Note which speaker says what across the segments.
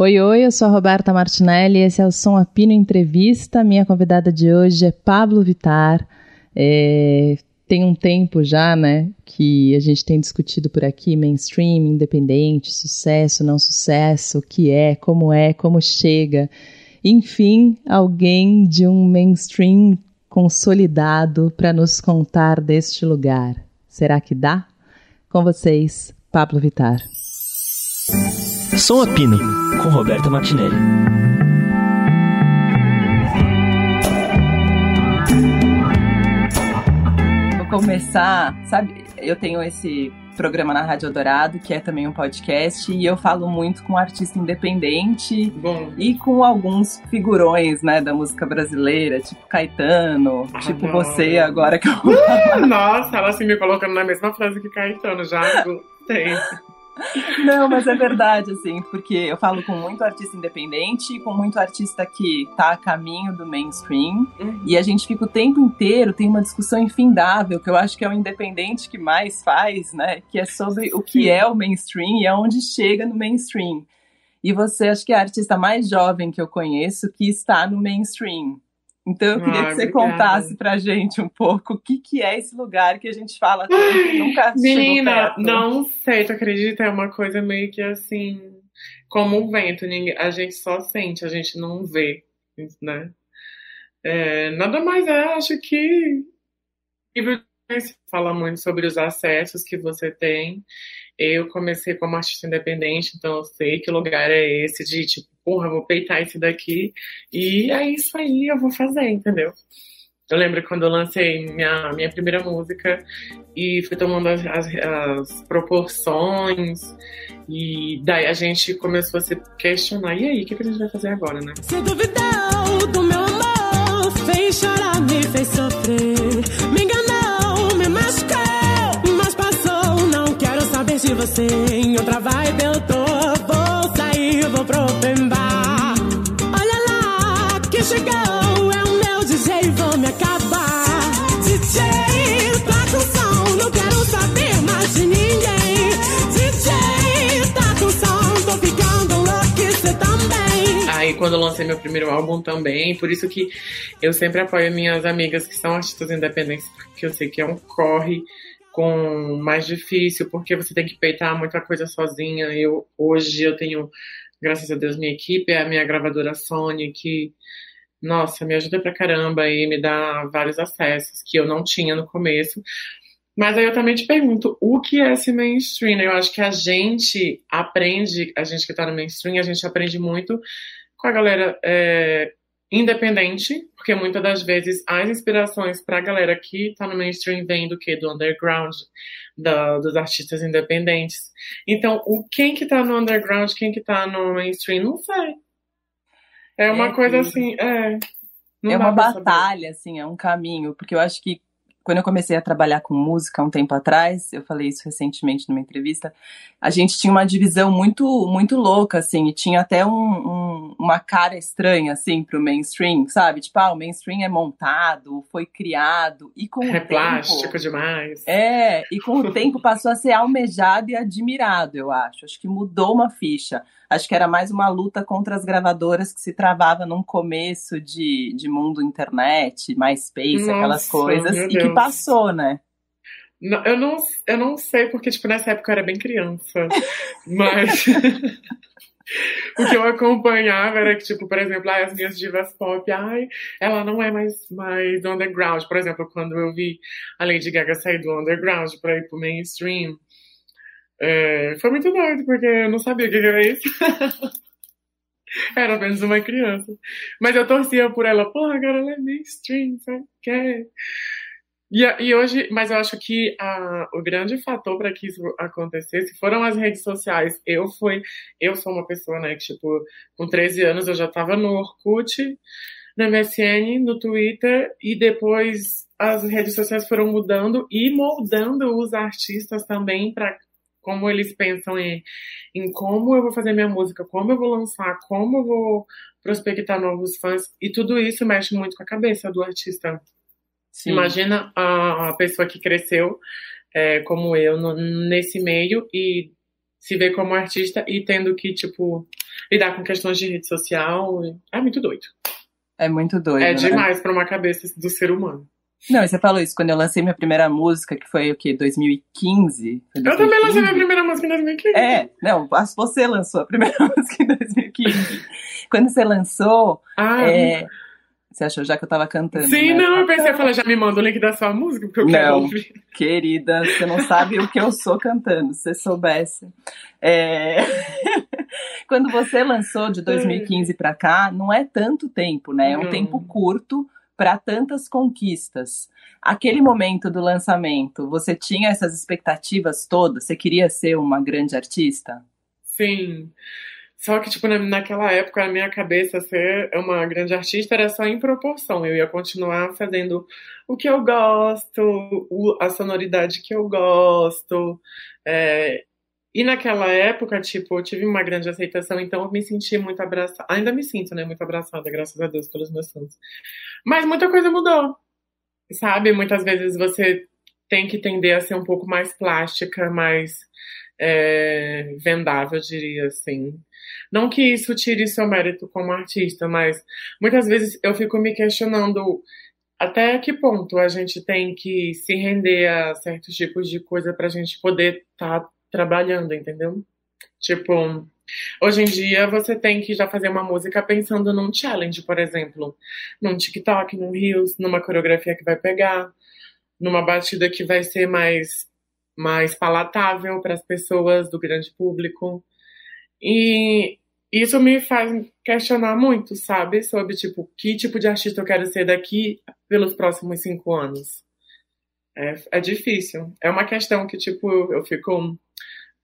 Speaker 1: Oi, oi, eu sou a Roberta Martinelli, esse é o Som Apino Entrevista. Minha convidada de hoje é Pablo Vitar. É, tem um tempo já, né, que a gente tem discutido por aqui mainstream, independente, sucesso, não sucesso, o que é, como é, como chega. Enfim, alguém de um mainstream consolidado para nos contar deste lugar. Será que dá? Com vocês, Pablo Vitar.
Speaker 2: Som Apino, com Roberta Martinelli.
Speaker 1: Vou começar, sabe, eu tenho esse programa na Rádio Dourado, que é também um podcast, e eu falo muito com artista independente
Speaker 3: Bom.
Speaker 1: e com alguns figurões, né, da música brasileira, tipo Caetano,
Speaker 3: Ah,
Speaker 1: tipo
Speaker 3: não.
Speaker 1: você agora que eu
Speaker 3: Nossa, ela assim me colocando na mesma frase que Caetano, já gostei.
Speaker 1: Não, mas é verdade, assim, porque eu falo com muito artista independente e com muito artista que tá a caminho do mainstream.
Speaker 3: Uhum.
Speaker 1: E a gente fica o tempo inteiro, tem uma discussão infindável, que eu acho que é o independente que mais faz, né? Que é sobre o que é o mainstream e aonde chega no mainstream. E você, acho que é a artista mais jovem que eu conheço que está no mainstream. Então eu queria
Speaker 3: Ai,
Speaker 1: que você
Speaker 3: obrigada.
Speaker 1: contasse pra gente um pouco o que, que é esse lugar que a gente fala tanto e nunca
Speaker 3: Menina, não sei, tu acredita? É uma coisa meio que assim, como um vento, ninguém, a gente só sente, a gente não vê, né? É, nada mais é, acho que o livro fala muito sobre os acessos que você tem. Eu comecei como artista independente, então eu sei que lugar é esse de tipo, porra, vou peitar esse daqui e é isso aí, eu vou fazer, entendeu? Eu lembro quando eu lancei minha, minha primeira música e fui tomando as, as- as proporções, e daí a gente começou a se questionar: e aí, o que, que a gente vai fazer agora, né?
Speaker 4: Se duvidou do meu amor, fez chorar, me fez sofrer. Me enganou, me machucou, mas passou. Não quero saber de você. Em outra vibe eu tô. Vou sair, vou pro open bar. É o meu DJ, vou me acabar. DJ, som, não quero saber mais de ninguém. DJ, som, tô você também.
Speaker 3: Aí quando eu lancei meu primeiro álbum também, por isso que eu sempre apoio minhas amigas que são artistas independentes, porque eu sei que é um corre com mais difícil, porque você tem que peitar muita coisa sozinha. Eu hoje eu tenho, graças a Deus, minha equipe, a minha gravadora Sony, que nossa, me ajuda pra caramba e me dá vários acessos que eu não tinha no começo. Mas aí eu também te pergunto, o que é esse mainstream? Eu acho que a gente aprende, a gente que tá no mainstream, a gente aprende muito com a galera é, independente, porque muitas das vezes as inspirações pra galera que tá no mainstream vêm do que? Do underground, da- dos artistas independentes. Então, o, quem que tá no underground, quem que tá no mainstream, não sei. É uma
Speaker 1: É
Speaker 3: coisa
Speaker 1: que-
Speaker 3: assim, é. não
Speaker 1: é uma
Speaker 3: pra saber.
Speaker 1: batalha, assim, é um caminho, porque eu acho que quando eu comecei a trabalhar com música um tempo atrás, eu falei isso recentemente numa entrevista, a gente tinha uma divisão muito muito louca, assim, e tinha até um- um- uma cara estranha, assim, pro mainstream, sabe? Tipo, ah, o mainstream é montado, foi criado, e com o
Speaker 3: É
Speaker 1: tempo...
Speaker 3: plástico demais.
Speaker 1: É, e com o tempo passou a ser almejado e admirado, eu acho. Acho que mudou uma ficha. Acho que era mais uma luta contra as gravadoras que se travava num começo de, de mundo internet, MySpace,
Speaker 3: Nossa,
Speaker 1: aquelas coisas, e que. Passou, né?
Speaker 3: Não, eu, não, eu não sei, porque, tipo, nessa época eu era bem criança. Mas. o que eu acompanhava era que, tipo, por exemplo, ai, as minhas divas pop, ai, ela não é mais, mais underground. Por exemplo, quando eu vi a Lady Gaga sair do underground pra ir pro mainstream, é, foi muito doido, porque eu não sabia o que que era isso. era apenas uma criança. Mas eu torcia por ela, porra, agora ela é mainstream, sabe? o quê? E, e hoje, mas eu acho que a- o grande fator para que isso acontecesse foram as redes sociais. Eu fui, eu sou uma pessoa, né, que tipo, com 13 anos eu já estava no Orkut, no MSN, no Twitter e depois as redes sociais foram mudando e moldando os artistas também para como eles pensam em, em como eu vou fazer minha música, como eu vou lançar, como eu vou prospectar novos fãs e tudo isso mexe muito com a cabeça do artista.
Speaker 1: Sim.
Speaker 3: Imagina a, pessoa que cresceu é, como eu no- nesse meio e se ver como artista e tendo que, tipo, lidar com questões de rede social. É muito doido.
Speaker 1: É muito doido.
Speaker 3: É
Speaker 1: né?
Speaker 3: demais pra uma cabeça do ser humano.
Speaker 1: Não, você falou isso quando eu lancei minha primeira música, que foi o quê? 2015? Foi
Speaker 3: Eu também lancei
Speaker 1: 2015?
Speaker 3: minha primeira música em 2015.
Speaker 1: É, não, acho que você lançou a primeira música em 2015. Quando você lançou,
Speaker 3: Ah,
Speaker 1: é, você achou já que eu tava cantando?
Speaker 3: sim,
Speaker 1: né?
Speaker 3: não, eu pensei, eu falei, já me manda o link da sua música, porque eu quero
Speaker 1: Não.
Speaker 3: ouvir.
Speaker 1: Querida, você não sabe o que eu sou cantando, se você soubesse. É, Quando você lançou de 2015 pra cá, não é tanto tempo, né? É um
Speaker 3: Não.
Speaker 1: tempo curto para tantas conquistas. Aquele momento do lançamento, você tinha essas expectativas todas? Você queria ser uma grande artista?
Speaker 3: Sim. Só que, tipo, na, naquela época, na minha cabeça, ser uma grande artista era só em proporção. Eu ia continuar fazendo o que eu gosto, a sonoridade que eu gosto. é, E naquela época, tipo, eu tive uma grande aceitação, então eu me senti muito abraçada. Ainda me sinto, né? Muito abraçada, graças a Deus, pelos meus fãs. Mas muita coisa mudou. Sabe? Muitas vezes você tem que tender a ser um pouco mais plástica, mais é, vendável, eu diria assim. Não que isso tire seu mérito como artista, mas muitas vezes eu fico me questionando até que ponto a gente tem que se render a certos tipos de coisa pra gente poder estar trabalhando, entendeu? Tipo, hoje em dia você tem que já fazer uma música pensando num challenge, por exemplo, num TikTok, num Reels, numa coreografia que vai pegar, numa batida que vai ser mais mais palatável para as pessoas do grande público. E isso me faz questionar muito, sabe? Sobre, tipo, que tipo de artista eu quero ser daqui pelos próximos cinco anos. É, é difícil. É uma questão que, tipo, eu fico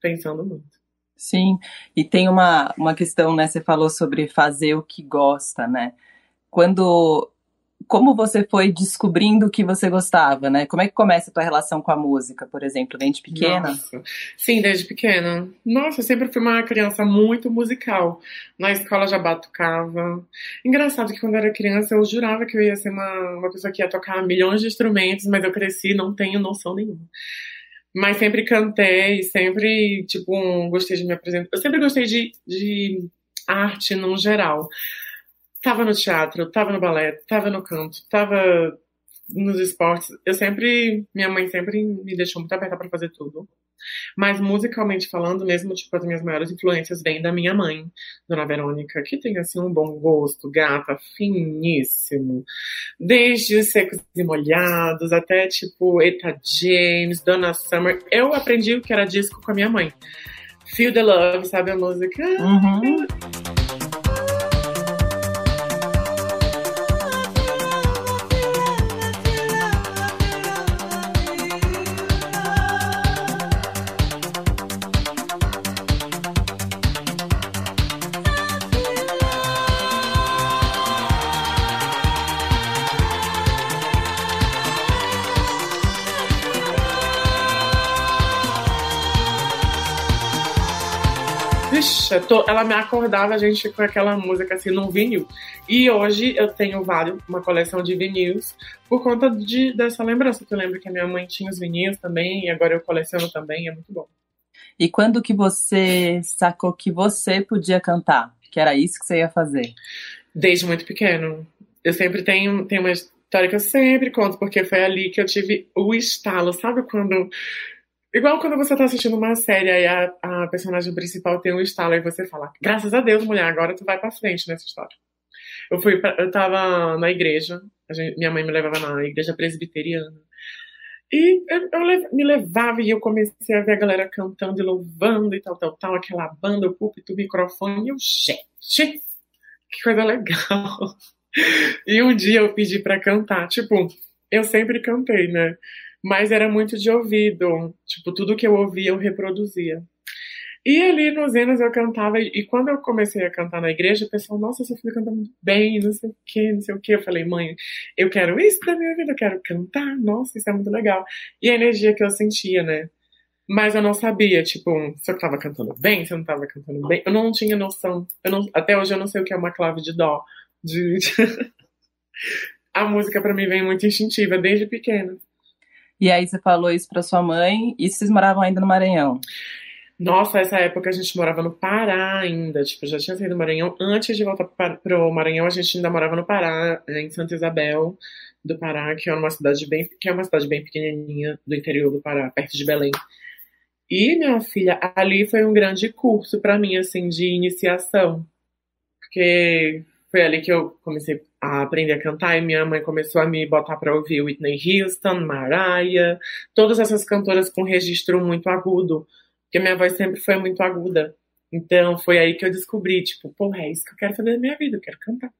Speaker 3: pensando muito.
Speaker 1: Sim, e tem uma, uma questão, né? Você falou sobre fazer o que gosta, né? Quando. Como você foi descobrindo o que você gostava, né? Como é que começa a tua relação com a música, por exemplo, desde pequena?
Speaker 3: Nossa. Sim, desde pequena. Nossa, eu sempre fui uma criança muito musical. Na escola já batucava. Engraçado que quando eu era criança eu jurava que eu ia ser uma, uma pessoa que ia tocar milhões de instrumentos, mas eu cresci e não tenho noção nenhuma. Mas sempre cantei, sempre, tipo, um, gostei de me apresentar. Eu sempre gostei de, de arte no geral. Tava no teatro, tava no balé, tava no canto, tava nos esportes. Eu sempre, minha mãe sempre me deixou muito aberta pra fazer tudo. Mas musicalmente falando, mesmo, tipo, as minhas maiores influências vêm da minha mãe, Dona Verônica, que tem, assim, um bom gosto, gata, finíssimo. Desde os secos e molhados até, tipo, Eta James, Donna Summer. Eu aprendi o que era disco com a minha mãe. Feel the Love, sabe a música?
Speaker 1: Uhum.
Speaker 3: Eu tô- ela me acordava, a gente com aquela música assim num vinil. E hoje eu tenho vários, uma coleção de vinis por conta de, dessa lembrança. Que eu lembro que a minha mãe tinha os vinis também, e agora eu coleciono também, é muito bom.
Speaker 1: E quando que você sacou que você podia cantar? Que era isso que você ia fazer?
Speaker 3: Desde muito pequeno. Eu sempre tenho, tenho uma história que eu sempre conto, porque foi ali que eu tive o estalo. Sabe quando. Igual quando você tá assistindo uma série e a, a personagem principal tem um estalo e você fala, graças a Deus, mulher, agora tu vai pra frente nessa história. Eu fui pra, eu tava na igreja, gente- minha mãe me levava na igreja presbiteriana. E eu, eu me levava e eu comecei a ver a galera cantando e louvando e tal, tal, tal, aquela banda, o púlpito, o microfone, e eu, gente, que coisa legal. E um dia eu pedi pra cantar, tipo, eu sempre cantei, né? Mas era muito de ouvido, tipo, tudo que eu ouvia eu reproduzia. E ali nos hinos eu cantava, e quando eu comecei a cantar na igreja, o pessoal, nossa, seu filho canta muito bem, não sei o que, não sei o que. Eu falei, mãe, eu quero isso da minha vida, eu quero cantar, nossa, isso é muito legal. E a energia que eu sentia, né? Mas eu não sabia, tipo, se eu tava cantando bem, se eu não tava cantando bem. Eu não tinha noção. Eu não, até hoje eu não sei o que é uma clave de dó. De... a música pra mim vem muito instintiva, desde pequena.
Speaker 1: E aí você falou isso pra sua mãe e vocês moravam ainda no Maranhão.
Speaker 3: Nossa, essa época a gente morava no Pará ainda. Tipo, já tinha saído do Maranhão. Antes de voltar para pro Maranhão, a gente ainda morava no Pará, eh, em Santa Isabel do Pará, que é uma cidade bem, que é uma cidade bem pequenininha do interior do Pará, perto de Belém. E minha filha, ali foi um grande curso para mim assim de iniciação, porque foi ali que eu comecei a aprender a cantar e minha mãe começou a me botar para ouvir Whitney Houston, Mariah, todas essas cantoras com registro muito agudo, porque minha voz sempre foi muito aguda. Então foi aí que eu descobri, tipo, porra, é isso que eu quero fazer na minha vida, eu quero cantar.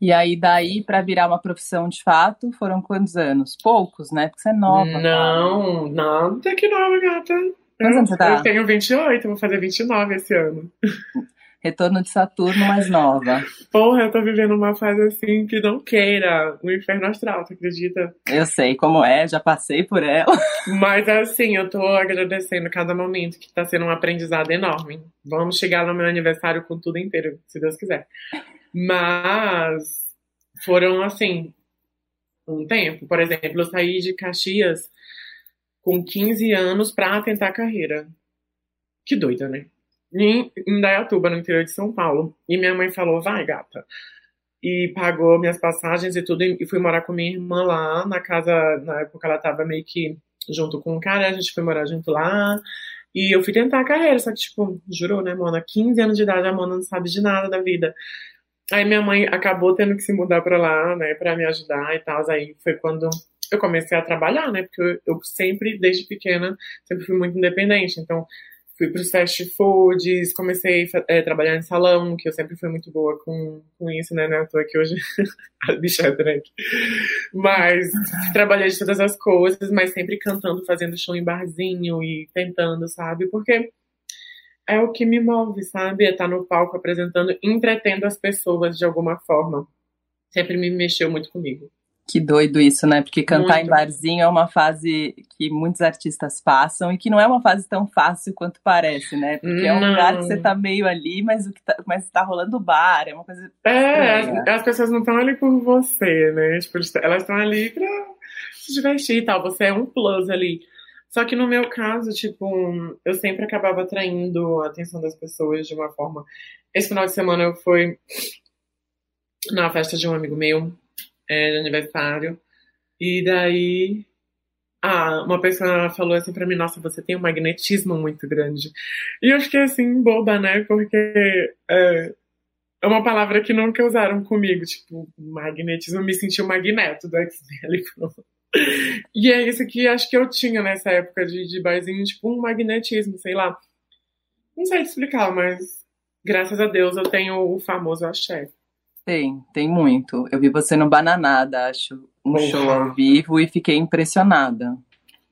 Speaker 1: E aí, daí, para virar uma profissão de fato, foram quantos anos? Poucos, né? Porque você é nova.
Speaker 3: Não, cara. nada que nova, gata.
Speaker 1: Quantos anos você tá?
Speaker 3: Eu tenho 28, vou fazer 29 esse ano.
Speaker 1: Retorno de Saturno mais nova.
Speaker 3: Porra, eu tô vivendo uma fase assim que não queira. O um inferno astral, tu acredita?
Speaker 1: Eu sei como é, já passei por ela.
Speaker 3: Mas assim, eu tô agradecendo cada momento, que tá sendo um aprendizado enorme. Vamos chegar no meu aniversário com tudo inteiro, se Deus quiser. Mas foram assim, um tempo. Por exemplo, eu saí de Caxias com 15 anos para tentar carreira. Que doida, né? Em Indaiatuba, no interior de São Paulo. E minha mãe falou: vai, gata. E pagou minhas passagens e tudo. E fui morar com minha irmã lá na casa. Na época ela tava meio que junto com um cara. A gente foi morar junto lá. E eu fui tentar a carreira. Só que, tipo, jurou, né, Mona? 15 anos de idade, a Mona não sabe de nada da vida. Aí minha mãe acabou tendo que se mudar para lá, né, para me ajudar e tal. Aí foi quando eu comecei a trabalhar, né, porque eu, eu sempre, desde pequena, sempre fui muito independente. Então, fui para os fast foods, comecei a é, trabalhar em salão, que eu sempre fui muito boa com, com isso, né? Não tô aqui hoje a bicha é Mas trabalhei de todas as coisas, mas sempre cantando, fazendo show em barzinho e tentando, sabe? Porque é o que me move, sabe? É estar no palco apresentando, entretendo as pessoas de alguma forma. Sempre me mexeu muito comigo.
Speaker 1: Que doido isso, né? Porque cantar muito. em barzinho é uma fase que muitos artistas passam e que não é uma fase tão fácil quanto parece, né? Porque é um lugar que você tá meio ali, mas o que tá, mas tá rolando bar, é uma coisa.
Speaker 3: É, as, as, pessoas não estão ali por você, né? Tipo, elas estão ali pra se divertir e tal. Você é um plus ali. Só que no meu caso, tipo, eu sempre acabava atraindo a atenção das pessoas de uma forma. Esse final de semana eu fui na festa de um amigo meu, é, de aniversário, e daí uma pessoa falou assim pra mim, nossa, você tem um magnetismo muito grande. E eu fiquei assim, boba, né? Porque é, é uma palavra que nunca usaram comigo, tipo, magnetismo, me senti um magneto do X-Men. E é isso que acho que eu tinha nessa época de, de barzinho, tipo um magnetismo, sei lá. Não sei explicar, mas graças a Deus eu tenho o famoso axé.
Speaker 1: Tem, tem muito. Eu vi você no Bananada, acho, um show ao vivo e fiquei impressionada.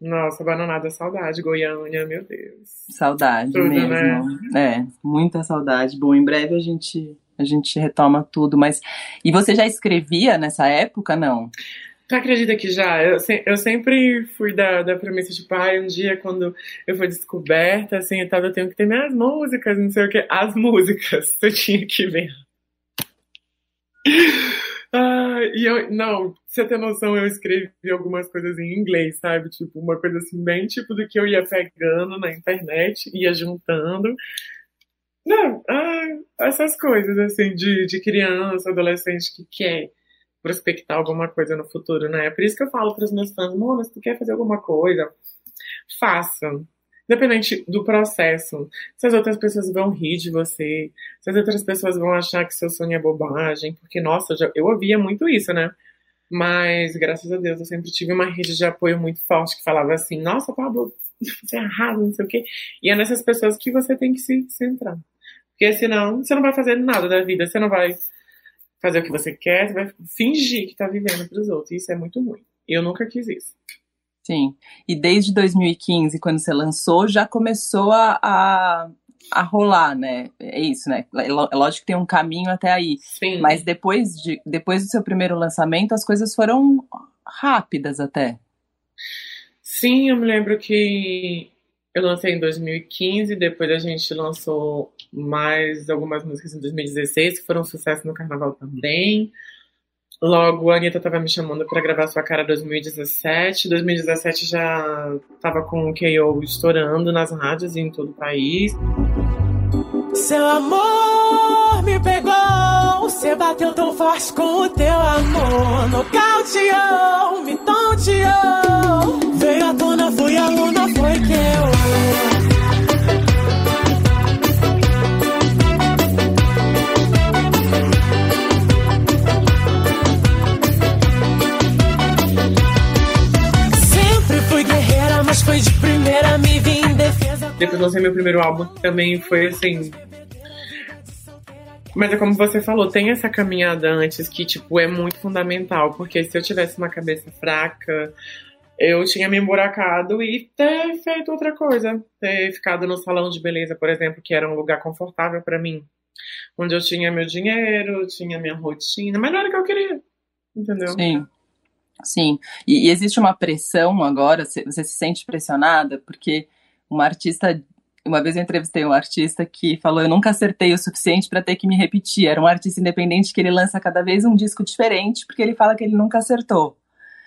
Speaker 3: Nossa, Bananada, saudade, Goiânia, meu Deus.
Speaker 1: Saudade tudo, mesmo. Né? É, muita saudade. Bom, em breve a gente a gente retoma tudo, mas e você já escrevia nessa época, não?
Speaker 3: Tu acredita que já? Eu, eu sempre fui da, da premissa de pai, um dia quando eu fui descoberta, assim, e tal, eu tenho que ter minhas músicas, não sei o que. As músicas, eu tinha que ver. Ah, e eu, não, você ter noção, eu escrevi algumas coisas em inglês, sabe? Tipo, uma coisa assim, bem tipo do que eu ia pegando na internet, ia juntando. Não, ah, essas coisas, assim, de, de criança, adolescente que quer prospectar alguma coisa no futuro, né? É por isso que eu falo para os meus fãs, mano, se tu quer fazer alguma coisa, faça. Independente do processo. Se as outras pessoas vão rir de você, se as outras pessoas vão achar que seu sonho é bobagem, porque, nossa, eu, já, eu ouvia muito isso, né? Mas, graças a Deus, eu sempre tive uma rede de apoio muito forte que falava assim, nossa, Pablo, você é errado, não sei o quê. E é nessas pessoas que você tem que se centrar. Porque senão, você não vai fazer nada da vida, você não vai fazer o que você quer, você vai fingir que tá vivendo para os outros. Isso é muito ruim. Eu nunca quis isso.
Speaker 1: Sim. E desde 2015, quando você lançou, já começou a, a, a rolar, né? É isso, né? É, é lógico que tem um caminho até aí.
Speaker 3: Sim.
Speaker 1: Mas depois, de, depois do seu primeiro lançamento, as coisas foram rápidas até.
Speaker 3: Sim, eu me lembro que eu lancei em 2015, depois a gente lançou mais algumas músicas em 2016, que foram um sucesso no carnaval também. Logo, a Anitta tava me chamando para gravar Sua Cara 2017. 2017 já tava com o KO estourando nas rádios em todo o país.
Speaker 4: Seu amor me pegou, você bateu tão forte com o teu amor. Nocauteou, me tonteou. Veio à tona, fui aluna, foi que eu. Foi de primeira, me vi em defesa.
Speaker 3: Depois lancei meu primeiro álbum, também foi assim. Mas é como você falou, tem essa caminhada antes que, tipo, é muito fundamental, porque se eu tivesse uma cabeça fraca, eu tinha me emburacado e ter feito outra coisa. Ter ficado no salão de beleza, por exemplo, que era um lugar confortável pra mim. Onde eu tinha meu dinheiro, tinha minha rotina, mas não era o que eu queria. Entendeu?
Speaker 1: Sim. Sim. E, e existe uma pressão agora, você se sente pressionada, porque uma artista. Uma vez eu entrevistei um artista que falou: Eu nunca acertei o suficiente para ter que me repetir. Era um artista independente que ele lança cada vez um disco diferente, porque ele fala que ele nunca acertou.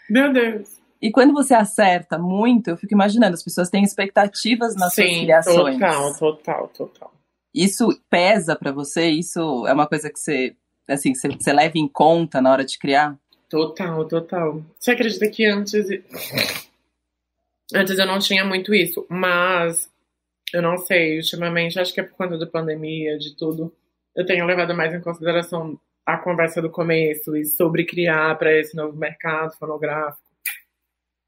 Speaker 3: Meu Deus.
Speaker 1: E quando você acerta muito, eu fico imaginando, as pessoas têm expectativas nas suas
Speaker 3: Sim,
Speaker 1: criações.
Speaker 3: total, total, total.
Speaker 1: Isso pesa pra você? Isso é uma coisa que você, assim, você, você leva em conta na hora de criar?
Speaker 3: Total, total. Você acredita que antes. Antes eu não tinha muito isso, mas eu não sei, ultimamente, acho que é por conta da pandemia, de tudo, eu tenho levado mais em consideração a conversa do começo e sobre criar para esse novo mercado fonográfico.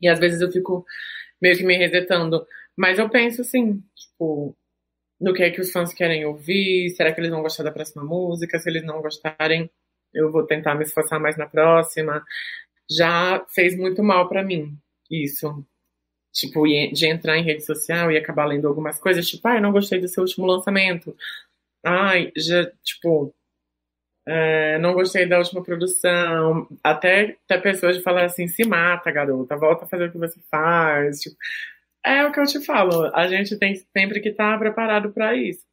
Speaker 3: E às vezes eu fico meio que me resetando. Mas eu penso assim, tipo, no que é que os fãs querem ouvir, será que eles vão gostar da próxima música? Se eles não gostarem, eu vou tentar me esforçar mais na próxima. Já fez muito mal pra mim isso. Tipo, de entrar em rede social e acabar lendo algumas coisas, tipo, ai, não gostei do seu último lançamento. Ai, já, tipo, é, não gostei da última produção. Até, até pessoas de falar assim, se mata, garota, volta a fazer o que você faz. Tipo, é o que eu te falo, a gente tem sempre que estar preparado para isso.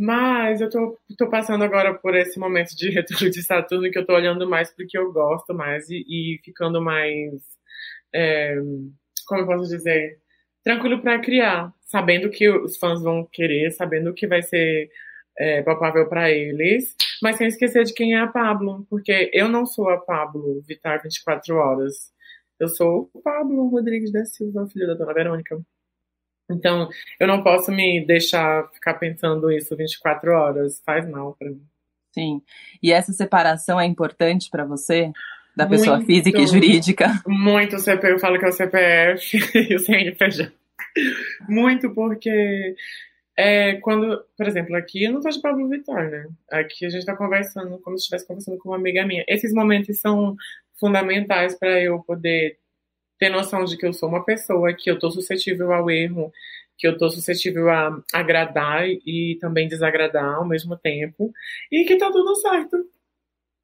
Speaker 3: Mas eu tô, tô passando agora por esse momento de retorno de Saturno que eu tô olhando mais pro que eu gosto mais e, e ficando mais, é, como eu posso dizer, tranquilo para criar, sabendo que os fãs vão querer, sabendo que vai ser é, palpável para eles, mas sem esquecer de quem é a Pablo, porque eu não sou a Pablo Vitar 24 horas. Eu sou o Pablo Rodrigues da Silva, filho da dona Verônica. Então, eu não posso me deixar ficar pensando isso 24 horas. Faz mal pra mim.
Speaker 1: Sim. E essa separação é importante pra você? Da pessoa
Speaker 3: Muito.
Speaker 1: física e jurídica?
Speaker 3: Muito o CPF, eu falo que é o CPF e o CNPJ. Muito porque é, quando, por exemplo, aqui eu não tô de Pablo Vittar, né? Aqui a gente tá conversando como se estivesse conversando com uma amiga minha. Esses momentos são fundamentais para eu poder ter noção de que eu sou uma pessoa, que eu tô suscetível ao erro, que eu tô suscetível a agradar e também desagradar ao mesmo tempo, e que tá tudo certo.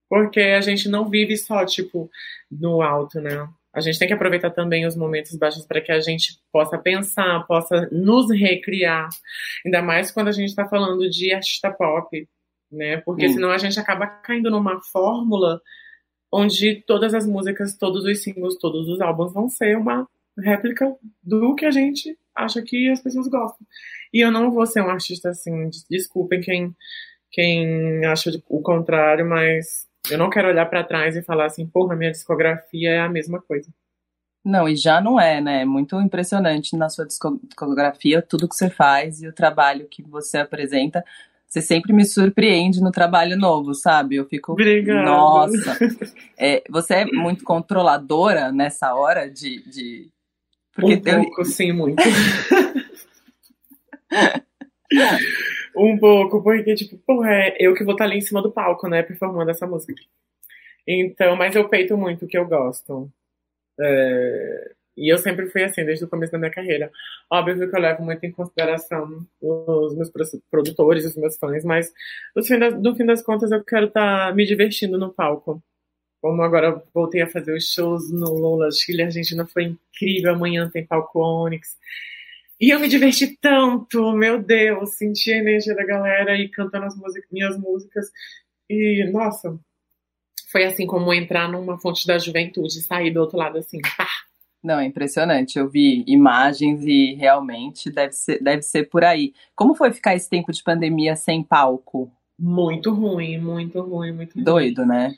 Speaker 3: Porque a gente não vive só, tipo, no alto, né? A gente tem que aproveitar também os momentos baixos para que a gente possa pensar, possa nos recriar. Ainda mais quando a gente está falando de artista pop, né? Porque
Speaker 1: Hum.
Speaker 3: senão a gente acaba caindo numa fórmula onde todas as músicas, todos os singles, todos os álbuns vão ser uma réplica do que a gente acha que as pessoas gostam. E eu não vou ser um artista assim, des- desculpem quem, quem acha o contrário, mas eu não quero olhar pra trás e falar assim, porra, minha discografia é a mesma coisa.
Speaker 1: Não, e já não é, né? É Muito impressionante na sua disco- discografia, tudo que você faz e o trabalho que você apresenta. Você sempre me surpreende no trabalho novo, sabe? Eu fico.
Speaker 3: Obrigada.
Speaker 1: Nossa! É, você é muito controladora nessa hora de. de... Porque
Speaker 3: um
Speaker 1: eu-
Speaker 3: pouco, sim, muito. um pouco, porque, tipo, porra, é eu que vou estar ali em cima do palco, né, performando essa música. Então, mas eu peito muito o que eu gosto. É, E eu sempre fui assim, desde o começo da minha carreira. Óbvio que eu levo muito em consideração os meus pro- produtores, os meus fãs, mas no fim, das, no fim das contas eu quero estar me divertindo no palco. Como agora voltei a fazer os shows no Lola Chile, a Argentina foi incrível. Amanhã tem palco Onyx. E eu me diverti tanto, meu Deus, senti a energia da galera e cantando as minhas músicas. E, nossa, foi assim como entrar numa fonte da juventude, sair do outro lado assim, pá.
Speaker 1: Não, é impressionante. Eu vi imagens e realmente deve ser, deve ser por aí. Como foi ficar esse tempo de pandemia sem palco?
Speaker 3: Muito ruim, muito ruim, muito ruim.
Speaker 1: Doido, né?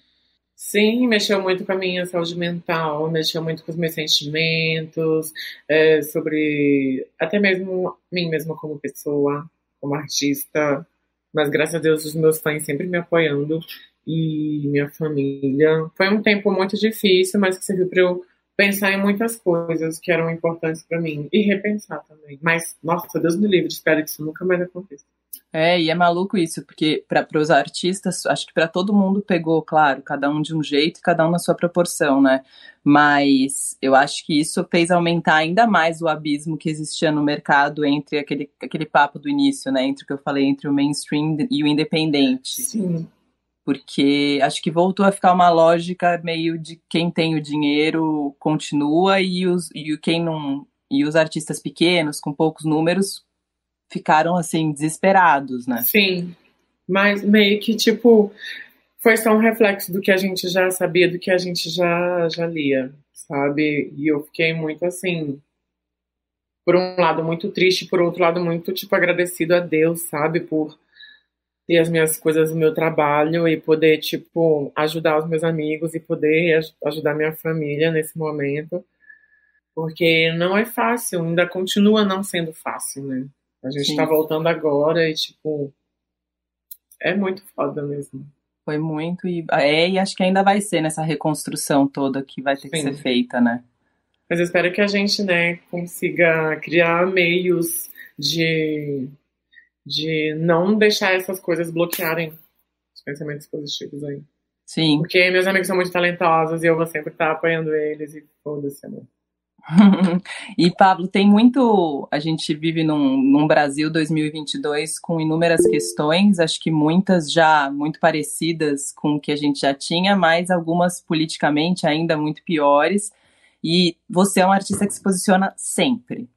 Speaker 3: Sim, mexeu muito com a minha saúde mental, mexeu muito com os meus sentimentos, é, sobre até mesmo mim mesma como pessoa, como artista. Mas graças a Deus os meus fãs sempre me apoiando e minha família. Foi um tempo muito difícil, mas que serviu para eu pensar em muitas coisas que eram importantes para mim e repensar também. Mas, nossa, Deus me livre, espero que isso nunca mais aconteça.
Speaker 1: É, e é maluco isso, porque para os artistas, acho que para todo mundo pegou, claro, cada um de um jeito e cada um na sua proporção, né? Mas eu acho que isso fez aumentar ainda mais o abismo que existia no mercado entre aquele, aquele papo do início, né? Entre o que eu falei, entre o mainstream e o independente.
Speaker 3: Sim.
Speaker 1: Porque acho que voltou a ficar uma lógica meio de quem tem o dinheiro continua e, os, e quem não. E os artistas pequenos, com poucos números, ficaram assim desesperados, né?
Speaker 3: Sim, mas meio que tipo foi só um reflexo do que a gente já sabia, do que a gente já já lia, sabe? E eu fiquei muito assim, por um lado muito triste, por outro lado muito tipo agradecido a Deus, sabe, por ter as minhas coisas do meu trabalho e poder tipo ajudar os meus amigos e poder ajudar minha família nesse momento. Porque não é fácil, ainda continua não sendo fácil, né? A gente Sim. tá voltando agora e, tipo, é muito foda mesmo.
Speaker 1: Foi muito e é, e acho que ainda vai ser nessa reconstrução toda que vai ter Sim. que ser feita, né?
Speaker 3: Mas eu espero que a gente, né, consiga criar meios de, de não deixar essas coisas bloquearem os pensamentos positivos aí.
Speaker 1: Sim.
Speaker 3: Porque meus amigos são muito talentosos e eu vou sempre estar apoiando eles e foda-se, amor.
Speaker 1: e Pablo, tem muito. A gente vive num, num, Brasil 2022 com inúmeras questões, acho que muitas já muito parecidas com o que a gente já tinha, mas algumas politicamente ainda muito piores. E você é um artista que se posiciona sempre.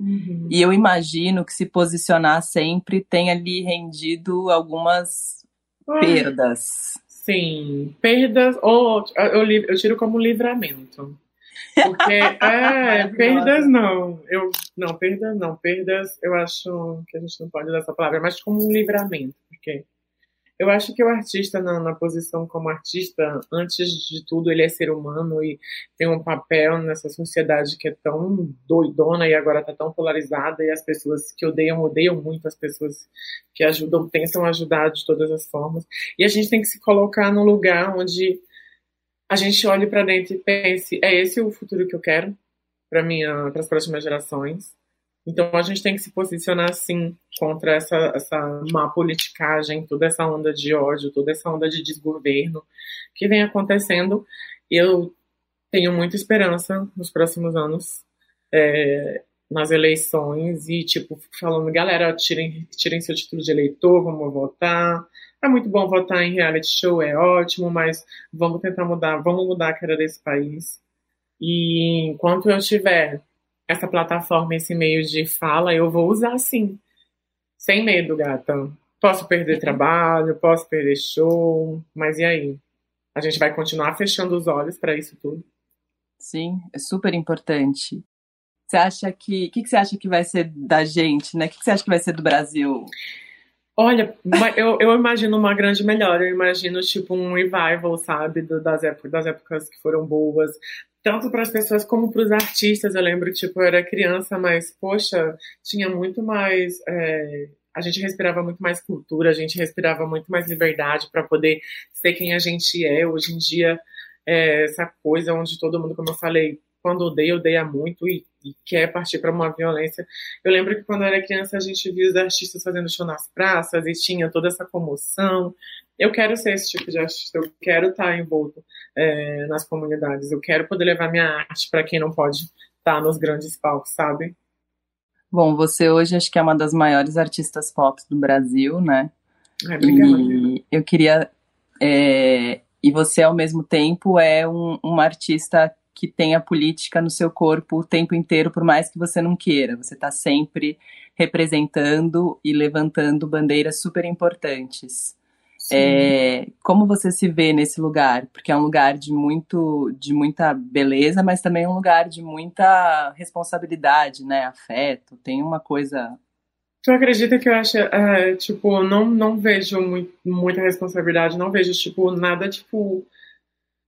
Speaker 3: Uhum.
Speaker 1: E eu imagino que se posicionar sempre tenha lhe rendido algumas perdas.
Speaker 3: Sim, perdas, ou eu, eu tiro como livramento. Porque, é, perdas não. Eu, não, perdas não. Perdas, eu acho que a gente não pode usar essa palavra, mas como um livramento. Porque eu acho que o artista, na, na, posição como artista, antes de tudo, ele é ser humano e tem um papel nessa sociedade que é tão doidona e agora tá tão polarizada e as pessoas que odeiam, odeiam muito as pessoas que ajudam, tentam ajudar de todas as formas. E a gente tem que se colocar num lugar onde a gente olhe para dentro e pense: é esse o futuro que eu quero para as próximas gerações? Então a gente tem que se posicionar assim contra essa, essa má politicagem, toda essa onda de ódio, toda essa onda de desgoverno que vem acontecendo. Eu tenho muita esperança nos próximos anos é, nas eleições e tipo falando, galera, tirem, tirem seu título de eleitor, vamos votar. É muito bom votar em reality show, é ótimo, mas vamos tentar mudar, vamos mudar a cara desse país. E enquanto eu tiver essa plataforma, esse meio de fala, eu vou usar sim. Sem medo, gata. Posso perder trabalho, posso perder show, mas e aí? A gente vai continuar fechando os olhos para isso tudo?
Speaker 1: Sim, é super importante. Você acha que. O que, que você acha que vai ser da gente, né? O que, que você acha que vai ser do Brasil?
Speaker 3: Olha, eu, eu imagino uma grande melhora. Eu imagino, tipo, um revival, sabe? Das épocas, das épocas que foram boas. Tanto para as pessoas como para os artistas. Eu lembro, tipo, eu era criança, mas, poxa, tinha muito mais. É, a gente respirava muito mais cultura, a gente respirava muito mais liberdade para poder ser quem a gente é. Hoje em dia, é, essa coisa onde todo mundo, como eu falei, quando odeia, odeia muito e, e quer partir para uma violência. Eu lembro que quando eu era criança a gente via os artistas fazendo show nas praças e tinha toda essa comoção. Eu quero ser esse tipo de artista, eu quero estar envolto é, nas comunidades, eu quero poder levar minha arte para quem não pode estar nos grandes palcos, sabe?
Speaker 1: Bom, você hoje acho que é uma das maiores artistas pop do Brasil, né?
Speaker 3: Ai, obrigada.
Speaker 1: E eu queria. É, e você, ao mesmo tempo, é um, uma artista que tem a política no seu corpo o tempo inteiro, por mais que você não queira. Você está sempre representando e levantando bandeiras super importantes. É, como você se vê nesse lugar? Porque é um lugar de muito, de muita beleza, mas também é um lugar de muita responsabilidade, né? Afeto. Tem uma coisa.
Speaker 3: Tu acredita que eu acho, é, tipo, não, não vejo muito, muita responsabilidade, não vejo, tipo, nada, tipo,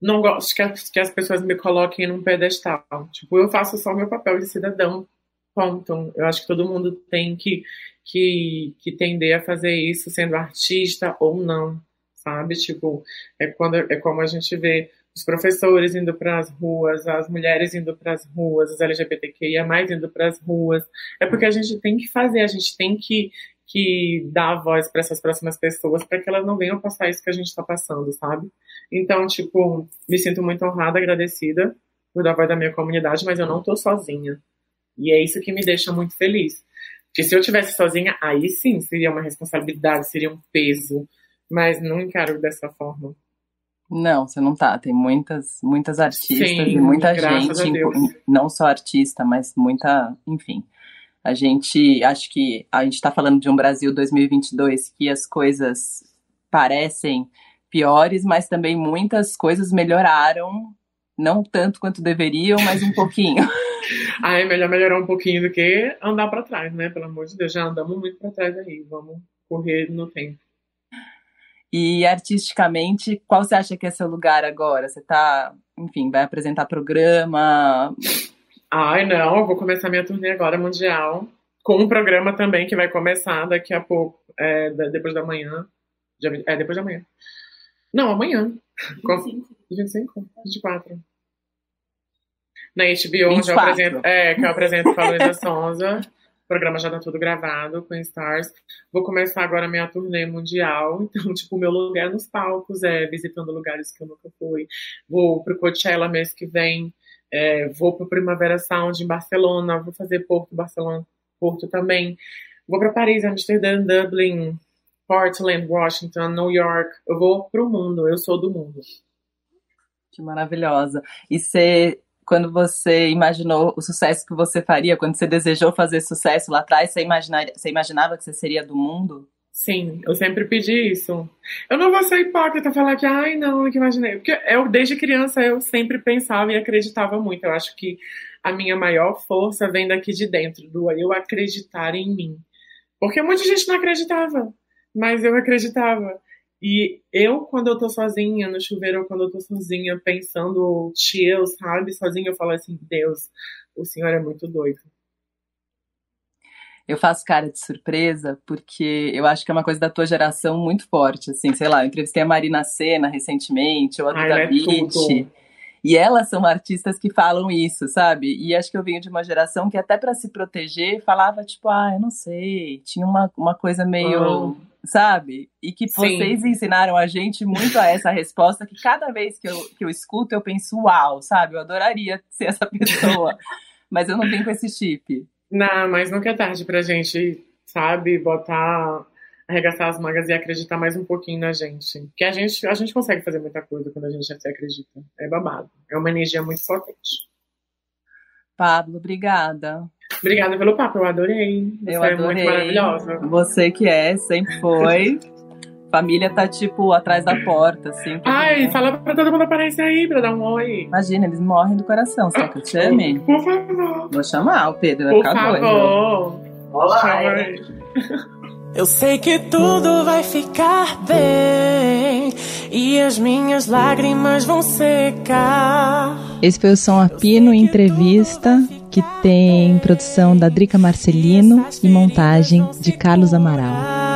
Speaker 3: não gosto que, que as pessoas me coloquem num pedestal. Tipo, eu faço só meu papel de cidadão, ponto. Eu acho que todo mundo tem que que, que tender a fazer isso sendo artista ou não, sabe? Tipo, é, quando, é como a gente vê os professores indo para as ruas, as mulheres indo para as ruas, os LGBTQIA mais indo para as ruas. É porque a gente tem que fazer, a gente tem que, que dar voz para essas próximas pessoas para que elas não venham passar isso que a gente está passando, sabe? Então, tipo, me sinto muito honrada, agradecida por dar voz da minha comunidade, mas eu não estou sozinha. E é isso que me deixa muito feliz. Porque se eu tivesse sozinha, aí sim seria uma responsabilidade, seria um peso. Mas não encaro dessa forma.
Speaker 1: Não, você não tá. Tem muitas, muitas artistas sim, e muita gente, não só artista, mas muita, enfim. A gente, acho que a gente está falando de um Brasil 2022 que as coisas parecem piores, mas também muitas coisas melhoraram, não tanto quanto deveriam, mas um pouquinho.
Speaker 3: ah, é melhor melhorar um pouquinho do que andar para trás, né? Pelo amor de Deus, já andamos muito para trás aí. Vamos correr no tempo.
Speaker 1: E artisticamente, qual você acha que é seu lugar agora? Você tá, enfim, vai apresentar programa?
Speaker 3: Ai, não, eu vou começar minha turnê agora mundial, com um programa também que vai começar daqui a pouco, é, depois da manhã. É, depois da manhã. Não, amanhã. 25. 25? 24 na HBO, onde eu apresento, é, que eu apresento com a Luísa Sonza. O programa já tá tudo gravado com Stars. Vou começar agora a minha turnê mundial. Então, tipo, o meu lugar nos palcos é visitando lugares que eu nunca fui. Vou pro Coachella mês que vem. É, vou pro Primavera Sound em Barcelona. Vou fazer Porto, Barcelona, Porto também. Vou para Paris, Amsterdã, Dublin, Portland, Washington, New York. Eu vou pro mundo. Eu sou do mundo.
Speaker 1: Que maravilhosa. E você quando você imaginou o sucesso que você faria, quando você desejou fazer sucesso lá atrás, você, você imaginava que você seria do mundo?
Speaker 3: Sim, eu sempre pedi isso. Eu não vou ser hipócrita falar que, ai, não, que imaginei. Porque eu, desde criança, eu sempre pensava e acreditava muito. Eu acho que a minha maior força vem daqui de dentro, do eu acreditar em mim. Porque muita gente não acreditava, mas eu acreditava. E eu, quando eu tô sozinha no chuveiro, ou quando eu tô sozinha pensando chill, sabe, sozinha, eu falo assim, Deus, o senhor é muito doido.
Speaker 1: Eu faço cara de surpresa porque eu acho que é uma coisa da tua geração muito forte, assim, sei lá, eu entrevistei a Marina Senna recentemente, ou a Duda é Beat, e elas são artistas que falam isso, sabe? E acho que eu venho de uma geração que até para se proteger falava tipo, ah, eu não sei, tinha uma, uma coisa meio... Oh sabe? E que vocês Sim. ensinaram a gente muito a essa resposta, que cada vez que eu, que eu escuto, eu penso, uau, sabe? Eu adoraria ser essa pessoa, mas eu não tenho com esse chip.
Speaker 3: Não, mas nunca é tarde pra gente, sabe, botar, arregaçar as mangas e acreditar mais um pouquinho na gente. Porque a gente, a gente consegue fazer muita coisa quando a gente se acredita. É babado. É uma energia muito potente.
Speaker 1: Pablo, obrigada.
Speaker 3: Obrigada pelo papo, eu adorei. Você eu adorei. é muito maravilhosa.
Speaker 1: Você que é, sempre foi. Família tá, tipo, atrás da porta, assim.
Speaker 3: Ai, mundo. fala pra todo mundo aparecer aí, pra dar um oi.
Speaker 1: Imagina, eles morrem do coração. Quer que eu chame?
Speaker 3: Por favor.
Speaker 1: Vou chamar, o Pedro vai
Speaker 3: Por ficar favor.
Speaker 4: Olá. Eu sei que tudo vai ficar bem e as minhas lágrimas vão secar.
Speaker 1: Esse foi o Som Apino Entrevista que tem produção da Drica Marcelino e montagem de Carlos Amaral.